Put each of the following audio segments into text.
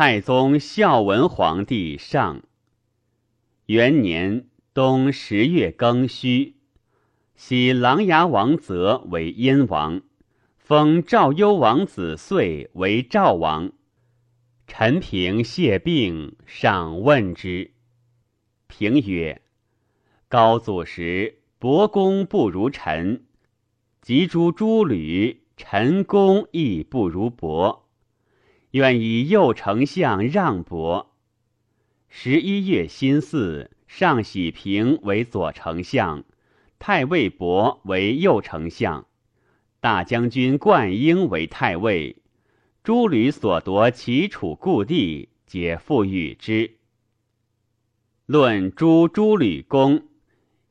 太宗孝文皇帝上元年冬十月庚戌，徙琅琊王泽为燕王，封赵幽王子遂为赵王。陈平谢病，上问之。平曰：“高祖时，伯公不如臣；及诸诸吕，臣公亦不如伯。”愿以右丞相让伯。十一月辛巳，上喜平为左丞相，太尉伯为右丞相，大将军灌婴为太尉。诸吕所夺齐楚故地，皆复与之。论诸诸吕公，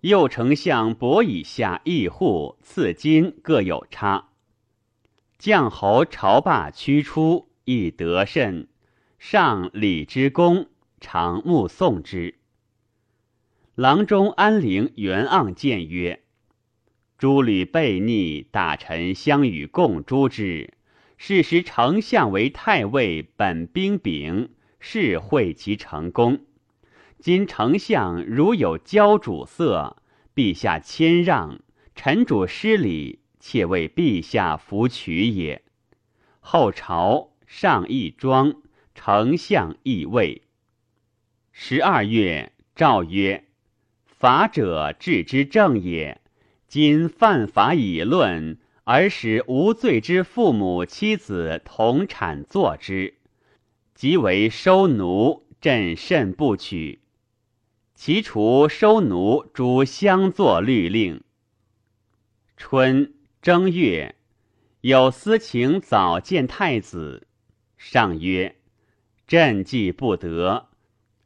右丞相伯以下邑户赐金各有差。将侯朝霸驱出。亦得甚，上礼之功，常目送之。郎中安陵袁盎谏曰：“诸吕悖逆，大臣相与共诛之。是时丞相为太尉，本兵柄，是会其成功。今丞相如有骄主色，陛下谦让，臣主失礼，且为陛下服取也。后朝。”上义庄，丞相义位。十二月，诏曰：“法者治之正也。今犯法以论，而使无罪之父母妻子同产作之，即为收奴，朕甚不取。其除收奴，诸相作律令。”春正月，有私情早见太子。上曰：“朕既不得，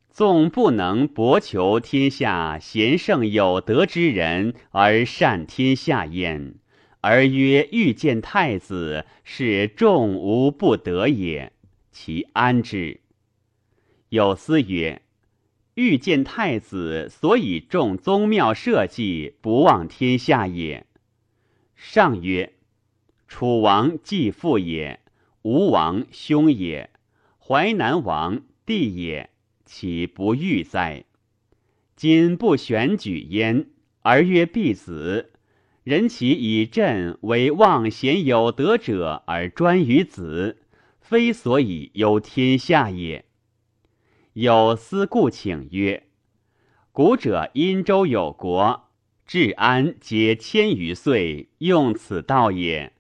纵不能博求天下贤圣有德之人而善天下焉，而曰欲见太子，是众无不得也，其安之？”有司曰：“欲见太子，所以众宗庙社稷，不忘天下也。”上曰：“楚王继父也。”吴王兄也，淮南王弟也，岂不欲哉？今不选举焉，而曰必子。人岂以朕为望贤有德者而专于子，非所以忧天下也。有司故请曰：古者殷周有国，治安皆千余岁，用此道也。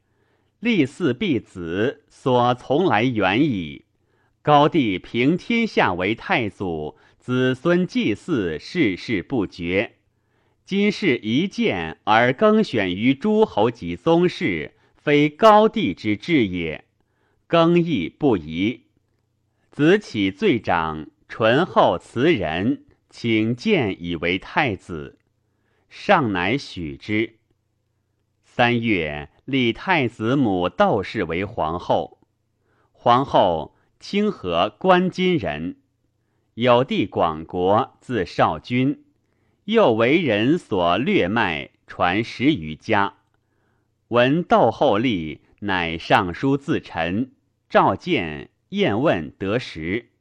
立嗣必子，所从来远矣。高帝平天下为太祖，子孙祭祀，世世不绝。今世一见而更选于诸侯及宗室，非高帝之志也，更易不宜。子启最长，醇厚慈仁，请见以为太子，上乃许之。三月。立太子母窦氏为皇后，皇后清河关津人，有弟广国，字少君，又为人所掠卖，传十余家。闻窦后立，乃上书自陈，召见验问得实，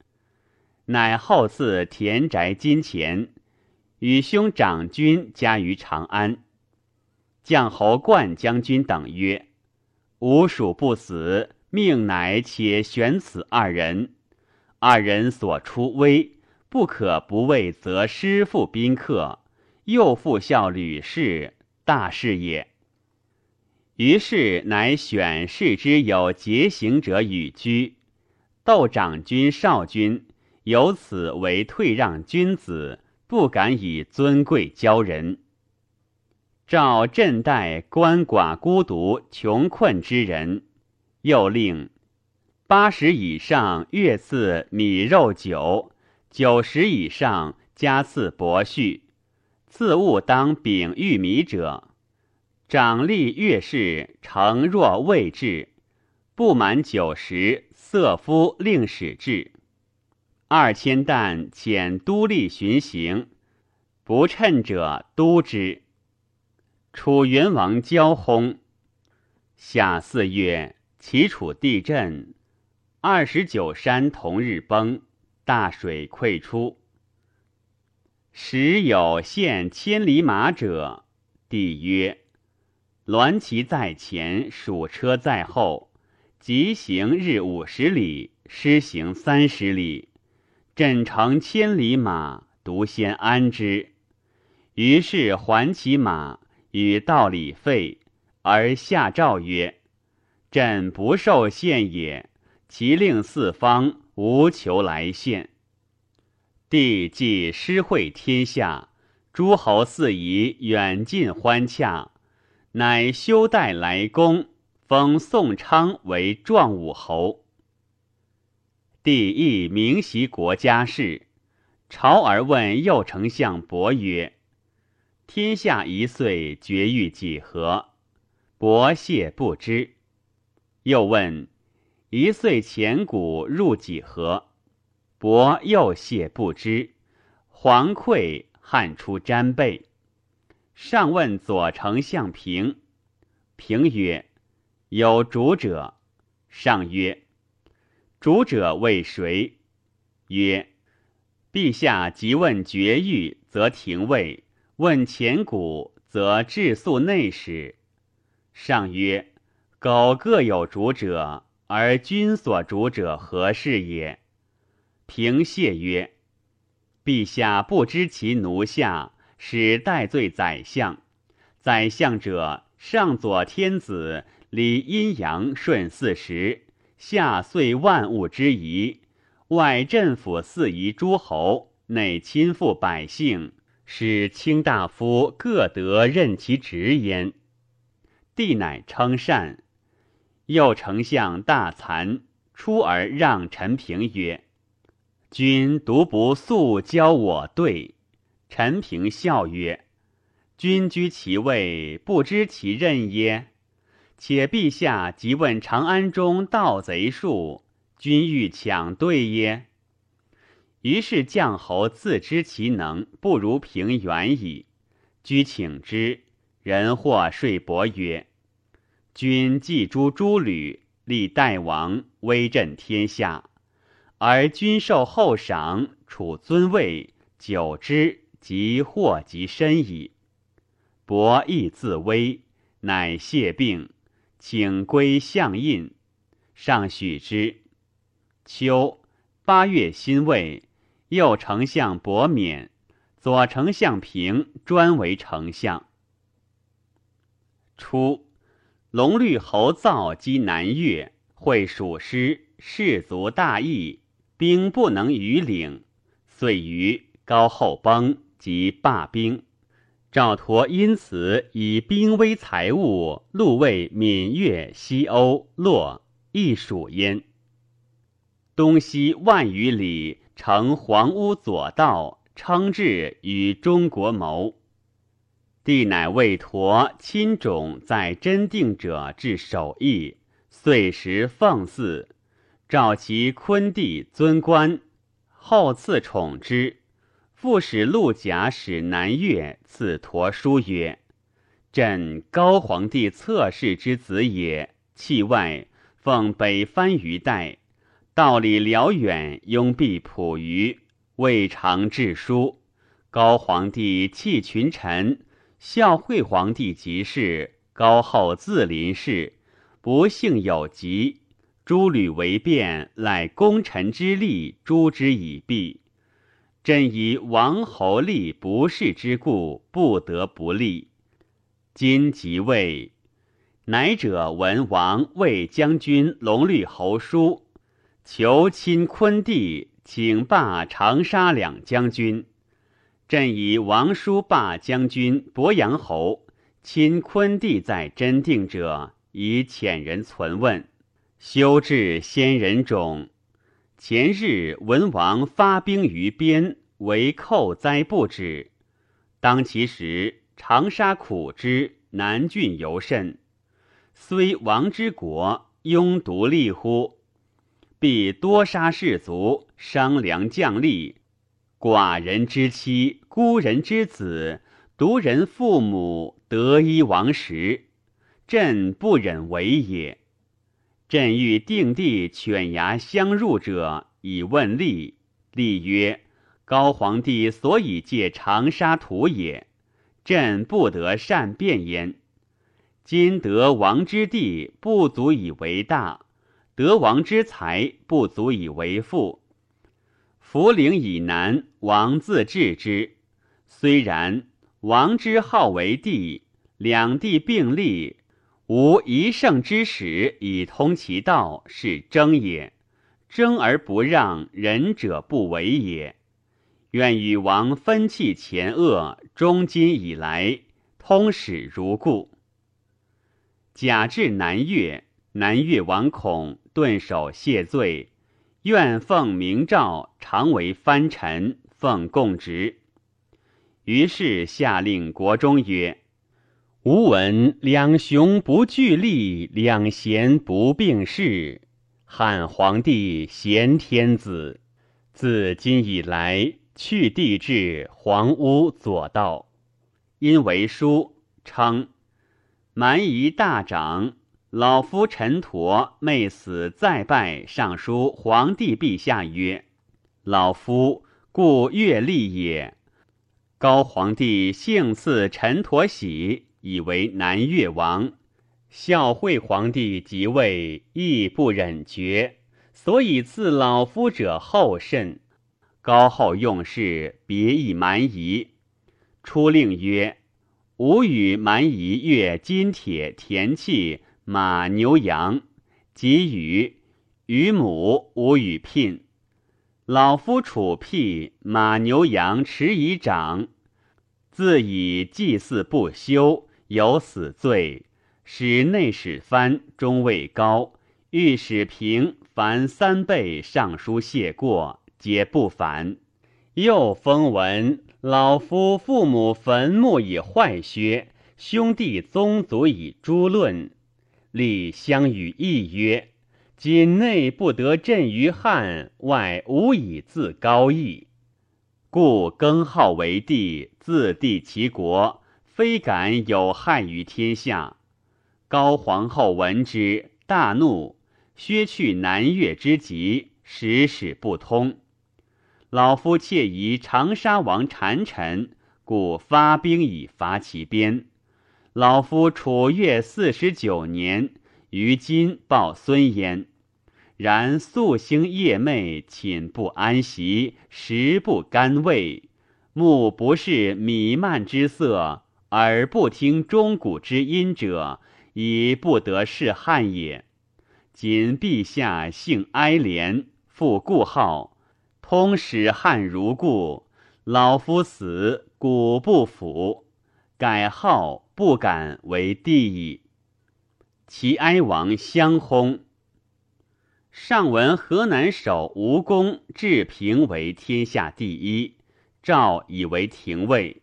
乃后赐田宅金钱，与兄长君家于长安。将侯冠将军等曰：“吾属不死，命乃且选此二人。二人所出威，不可不为则师父宾客，又复效吕氏，大事也。”于是乃选士之有节行者与居。窦长君、少君由此为退让君子，不敢以尊贵骄人。召镇代鳏寡孤独穷困之人，又令八十以上月赐米肉酒，九十以上加赐帛序，赐物当秉玉米者，长吏月事诚若未至，不满九十，色夫令使至。二千担遣都吏巡行，不称者督之。楚元王交薨。夏四月，齐楚地震，二十九山同日崩，大水溃出。时有献千里马者，帝曰：“鸾骑在前，属车在后，疾行日五十里，失行三十里。朕乘千里马，独先安之。”于是还其马，与道理废，而下诏曰：“朕不受献也。其令四方无求来献。”帝既施惠天下，诸侯四夷远近欢洽，乃修代来公，封宋昌为壮武侯。帝亦明习国家事，朝而问右丞相伯曰：“天下一岁绝育几何？”伯谢不知。又问：“一岁前谷入几何？”伯又谢不知，黄溃汗出沾被。上问左丞相平，平曰：“有主者。”上曰：“主者为谁？”曰：“陛下即问绝育，则廷尉；问前古，则治粟内史。”上曰：“苟各有主者，而君所主者何事也？”平谢曰：“陛下不知其奴下，使代罪宰相。宰相者，上左天子，理阴阳顺四时，下遂万物之宜；外镇抚四夷诸侯，内亲附百姓，使卿大夫各得任其职焉。”帝乃称善。右丞相大惭，出而让陈平曰。君独不速教我对，陈平笑曰：“君居其位，不知其任耶？且陛下即问长安中盗贼数，君欲抢对耶？”于是将侯自知其能不如平原矣，居请之。人或说伯曰：“君既诛诸吕，立代王，威震天下。”而君受厚赏，处尊位，久之，即祸及身矣。伯亦自危，乃谢病，请归相印，上许之。秋八月辛未，右丞相伯冕，左丞相平专为丞相。初，龙绿侯造击南越，会蜀师，士卒大义。兵不能逾领，遂于高后崩，即罢兵。赵佗因此以兵威财物，禄卫闽越、西欧、洛，亦属焉。东西万余里，乘黄屋左道，称制与中国谋。帝乃为佗亲种在真定者至首义，岁时奉祀。召其昆弟尊官，后赐宠之。复使陆贾使南越，赐陀书曰：“朕高皇帝侧室之子也。气外奉北藩于代，道理辽远，拥蔽普于，未尝致书。高皇帝弃群臣，孝惠皇帝即事，高后自临事，不幸有疾。”诸吕为变，乃功臣之力，诛之以毙。朕以王侯立不世之故，不得不立。今即位，乃者闻王魏将军龙绿侯书，求亲昆弟，请罢长沙两将军。朕以王叔霸将军鄱阳侯，亲昆弟在真定者，以遣人存问。修治先人冢。前日文王发兵于边，为寇灾不止。当其时，长沙苦之，南郡尤甚。虽王之国，庸独立乎？必多杀士卒，伤良将吏，寡人之妻，孤人之子，独人父母，得一亡时，朕不忍为也。朕欲定地犬牙相入者，以问立。立曰：高皇帝所以借长沙土也，朕不得善辩焉。今得王之地不足以为大，得王之才不足以为富。涪陵以南，王自治之。虽然，王之好为帝，两地并立。无一胜之使以通其道，是争也；争而不让，仁者不为也。愿与王分弃前恶，终今以来，通史如故。甲至南越，南越王孔顿首谢罪，愿奉明诏，常为藩臣，奉供职。于是下令国中曰。吾闻两雄不俱力，两贤不并事。汉皇帝贤天子，自今以来去帝制，皇屋左道。因为书称蛮夷大长，老夫陈陀昧死再拜上书皇帝陛下曰：“老夫故阅历也。高皇帝幸赐陈陀喜。”以为南越王，孝惠皇帝即位，亦不忍绝，所以赐老夫者厚甚。高后用事，别意蛮夷。出令曰：“吾与蛮夷越金铁田器马牛羊，及与与母，无与聘。老夫处辟马牛羊，持以长，自以祭祀不休。”有死罪，使内史藩终未高，御史平凡三倍上书谢过，皆不凡。又封文老夫父母坟墓以坏削，兄弟宗族以诛论。立相与议曰：今内不得朕于汉，外无以自高义，故更号为帝，自帝其国。非敢有害于天下。高皇后闻之，大怒，削去南越之籍，使使不通。老夫窃疑长沙王谗臣，故发兵以伐其边。老夫楚越四十九年，于今报孙焉。然夙兴夜寐，寝不安席，食不甘味，目不视弥漫之色。而不听钟鼓之音者，已不得是汉也。今陛下幸哀怜，复故号，通使汉如故。老夫死，古不服，改号不敢为帝矣。其哀王相薨。上闻河南守吴公治平为天下第一，赵以为廷尉。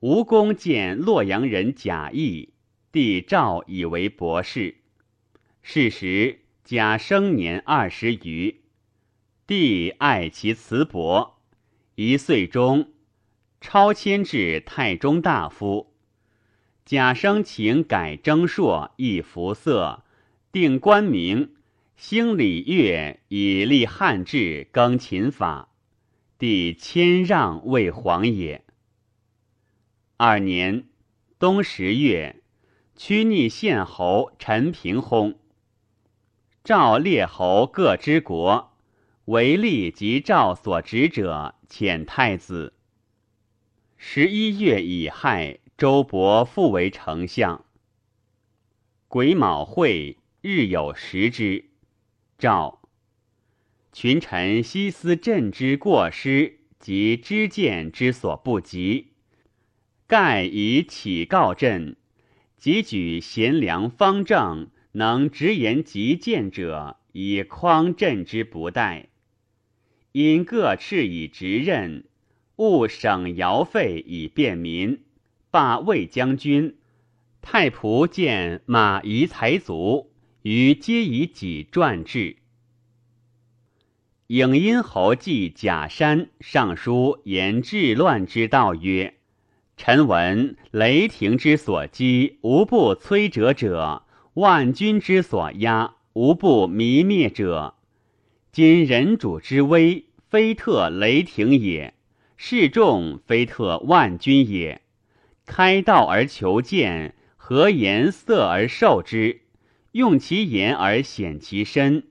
吴公见洛阳人贾谊，帝赵以为博士。是时贾生年二十余，帝爱其辞伯，一岁中，超迁至太中大夫。贾生请改征朔，易服色，定官名，兴礼乐，以立汉制，更秦法。帝谦让为皇也。二年冬十月，屈逆县侯陈平薨。赵列侯各之国，为立及赵所执者，遣太子。十一月乙亥，周勃复为丞相。癸卯会，日有食之。赵群臣悉思朕之过失及知见之所不及。盖以启告朕，即举贤良方正，能直言极谏者，以匡朕之不待。因各敕以直任，勿省徭费以便民。罢魏将军、太仆见马夷才族，于皆以己传制。颍阴侯记贾山上书言治乱之道曰。臣闻雷霆之所击，无不摧折者；万军之所压，无不弥灭者。今人主之威，非特雷霆也；示众，非特万钧也。开道而求见，何颜色而受之，用其言而显其身。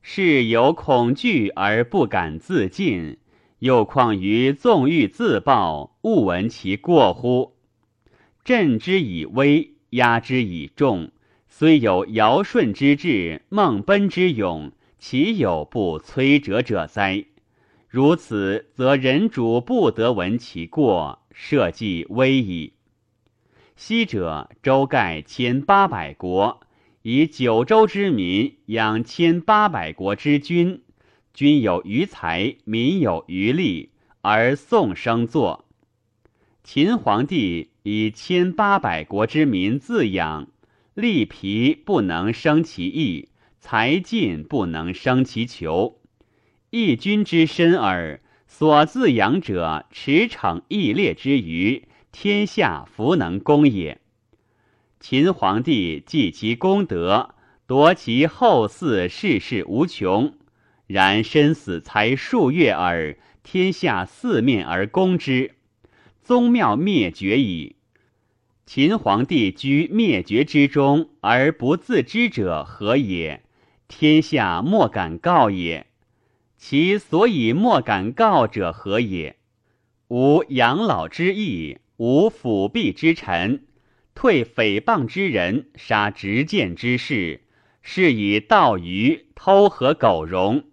是有恐惧而不敢自尽，又况于纵欲自暴，勿闻其过乎？振之以威，压之以重，虽有尧舜之志，孟奔之勇，其有不摧折者哉？如此，则人主不得闻其过，社稷危矣。昔者周盖千八百国，以九州之民养千八百国之君，君有余财，民有余力，而宋生作。秦皇帝。以千八百国之民自养，力疲不能生其义，财尽不能生其求。义君之身耳，所自养者，驰骋义烈之余，天下弗能攻也。秦皇帝继其功德，夺其后嗣，世世无穷。然身死才数月耳，天下四面而攻之，宗庙灭绝矣。秦皇帝居灭绝之中而不自知者何也？天下莫敢告也。其所以莫敢告者何也？无养老之意，无辅弼之臣，退诽谤之人，杀执剑之士，是以盗鱼偷和苟容。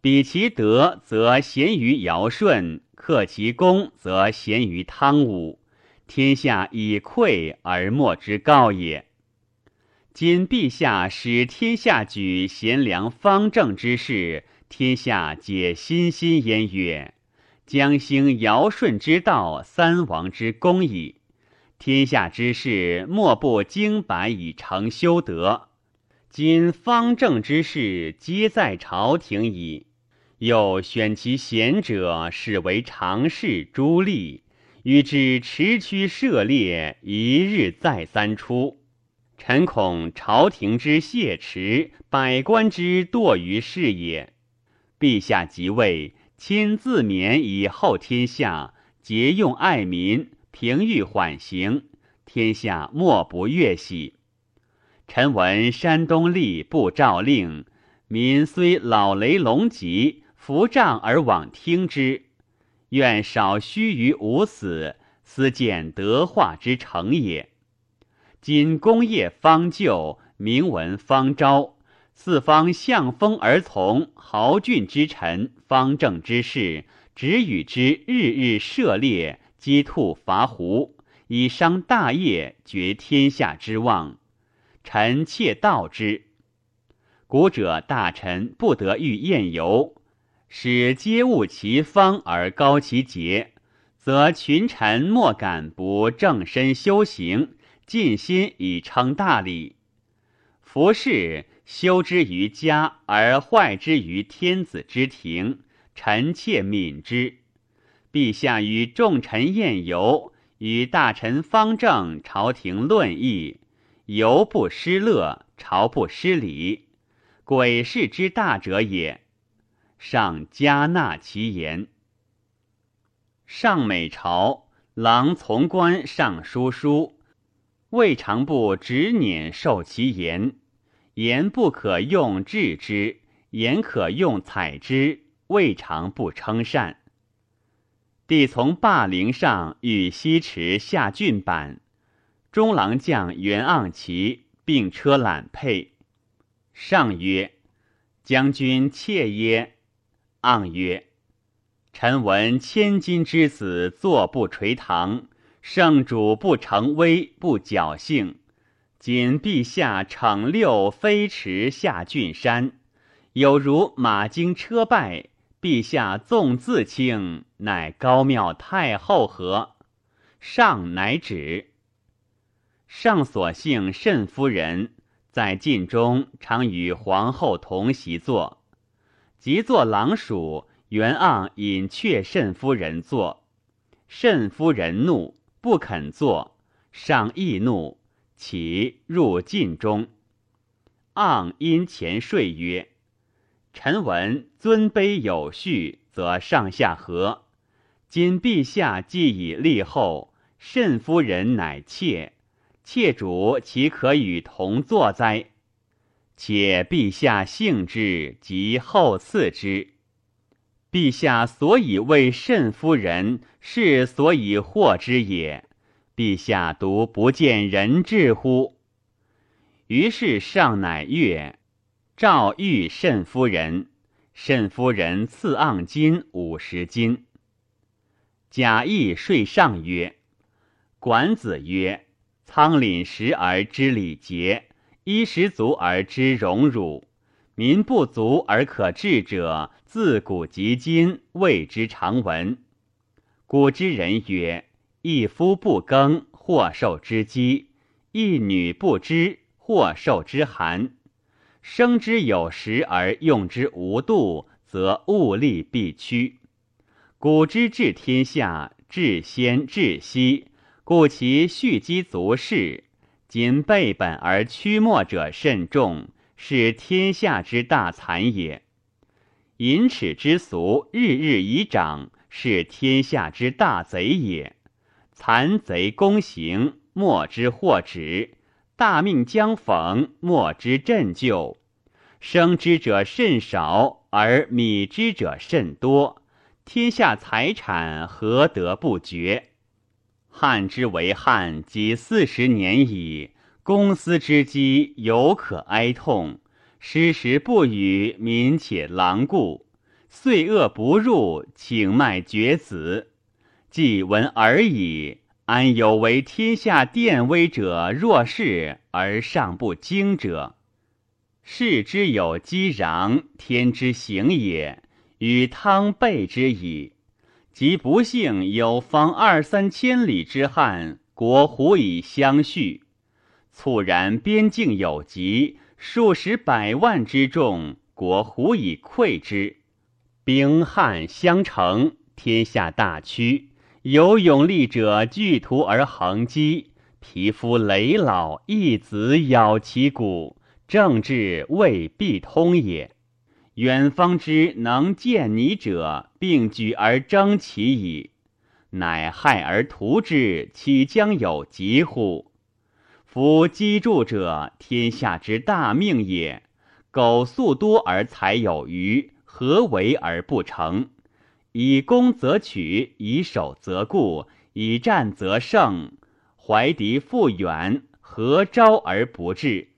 比其德，则贤于尧舜；克其功，则贤于汤武。天下以愧而莫之告也。今陛下使天下举贤良方正之事，天下皆欣欣焉曰：将兴尧舜之道，三王之功矣。天下之事，莫不经百以成修德。今方正之事，皆在朝廷矣。又选其贤者，使为常侍诸吏。与之持驱涉猎，一日再三出。臣恐朝廷之谢持，百官之惰于事也。陛下即位，亲自勉以后天下，节用爱民，平欲缓刑，天下莫不悦喜。臣闻山东吏不诏令，民虽老雷龙疾，伏杖而往听之。愿少须于吾死，思见德化之成也。今功业方就，名闻方昭，四方向风而从，豪俊之臣，方正之士，只与之日日涉猎，击兔伐狐，以伤大业，绝天下之望。臣妾道之。古者大臣不得遇宴游。使皆悟其方而高其节，则群臣莫敢不正身修行，尽心以称大礼。服事修之于家，而坏之于天子之庭，臣妾悯之。陛下与众臣宴游，与大臣方正，朝廷论议，游不失乐，朝不失礼，鬼事之大者也。上加纳其言。上美朝郎从官上书书，未尝不执辇受其言。言不可用治之，言可用采之，未尝不称善。帝从霸陵上与西池下郡板，中郎将袁盎骑并车揽辔。上曰：“将军妾耶？”盎曰：“臣闻千金之子坐不垂堂，圣主不成威，不侥幸。今陛下乘六飞驰下峻山，有如马经车败，陛下纵自轻，乃高庙太后何？上乃止。上所幸慎夫人，在晋中常与皇后同席坐。”即坐郎署，袁盎引却慎夫人坐，慎夫人怒，不肯坐，上亦怒，起入禁中。盎因前说曰：“臣闻尊卑有序，则上下和。今陛下既已立后，慎夫人乃妾，妾主岂可与同坐哉？且陛下幸之，即后赐之。陛下所以为慎夫人，是所以获之也。陛下独不见人质乎？”于是上乃悦，诏谕慎夫人。慎夫人赐盎金五十金。贾谊睡上曰：“管子曰：‘仓廪实而知礼节，衣食足而知荣辱。民不足而可治者，自古及今谓之常闻。’古之人曰：‘一夫不耕，或受之饥；一女不织。’”或受之寒，生之有时而用之无度，则物力必屈。古之治天下，治先治息，故其蓄积足事。今背本而屈末者甚众，是天下之大残也。淫耻之俗日日以长，是天下之大贼也。残贼攻行，莫之获止。大命将逢，莫之振就；生之者甚少，而米之者甚多。天下财产何得不绝？汉之为汉，几四十年矣。公私之机犹可哀痛，失时不与，民且狼顾。岁恶不入，请脉绝子，既闻而已。安有为天下典威者若是而尚不惊者？世之有激壤，天之行也，与汤备之矣。即不幸有方二三千里之汉，国胡以相续？猝然边境有疾，数十百万之众，国胡以溃之？兵汉相承，天下大屈。有勇力者聚图而横击，皮肤羸老，一子咬其骨，政治未必通也。远方之能见你者，并举而争其矣。乃害而图之，岂将有疾乎？夫积助者，天下之大命也。苟粟多而财有余，何为而不成？以攻则取，以守则固，以战则胜。怀敌复远，何招而不至？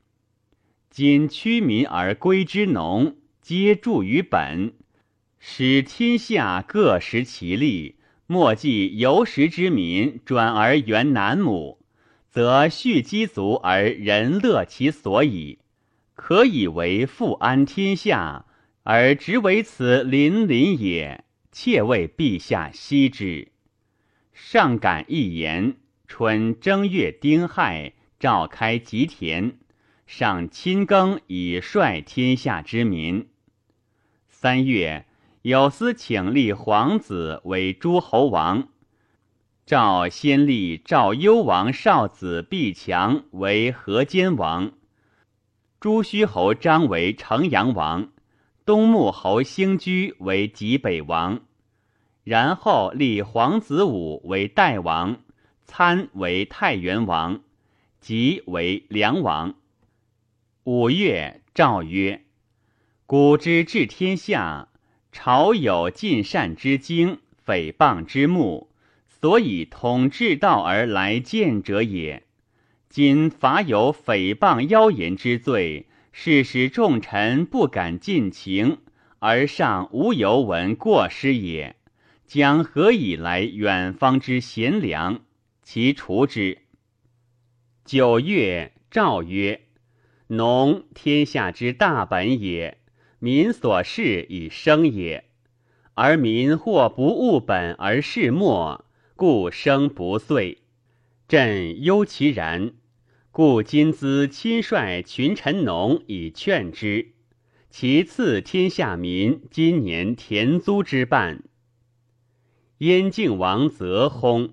今屈民而归之农，皆助于本，使天下各食其力。莫计游食之民转而援南亩，则蓄积足而人乐其所以。可以为富安天下，而直为此邻邻也。妾为陛下息之。上感一言：春正月丁亥，召开吉田，上亲耕以率天下之民。三月，有司请立皇子为诸侯王，赵先立赵幽王少子毕强为河间王，朱虚侯张为城阳王。东穆侯兴居为济北王，然后立皇子武为代王，参为太原王，吉为梁王。五月，诏曰：“古之治天下，朝有尽善之经，诽谤之目，所以统治道而来见者也。今法有诽谤妖言之罪。”是使众臣不敢尽情，而上无由闻过失也。将何以来远方之贤良？其除之。九月，诏曰：“农天下之大本也，民所事以生也。而民或不务本而事末，故生不遂。朕忧其然。”故今兹亲率群臣农以劝之，其次天下民今年田租之半。燕靖王则薨，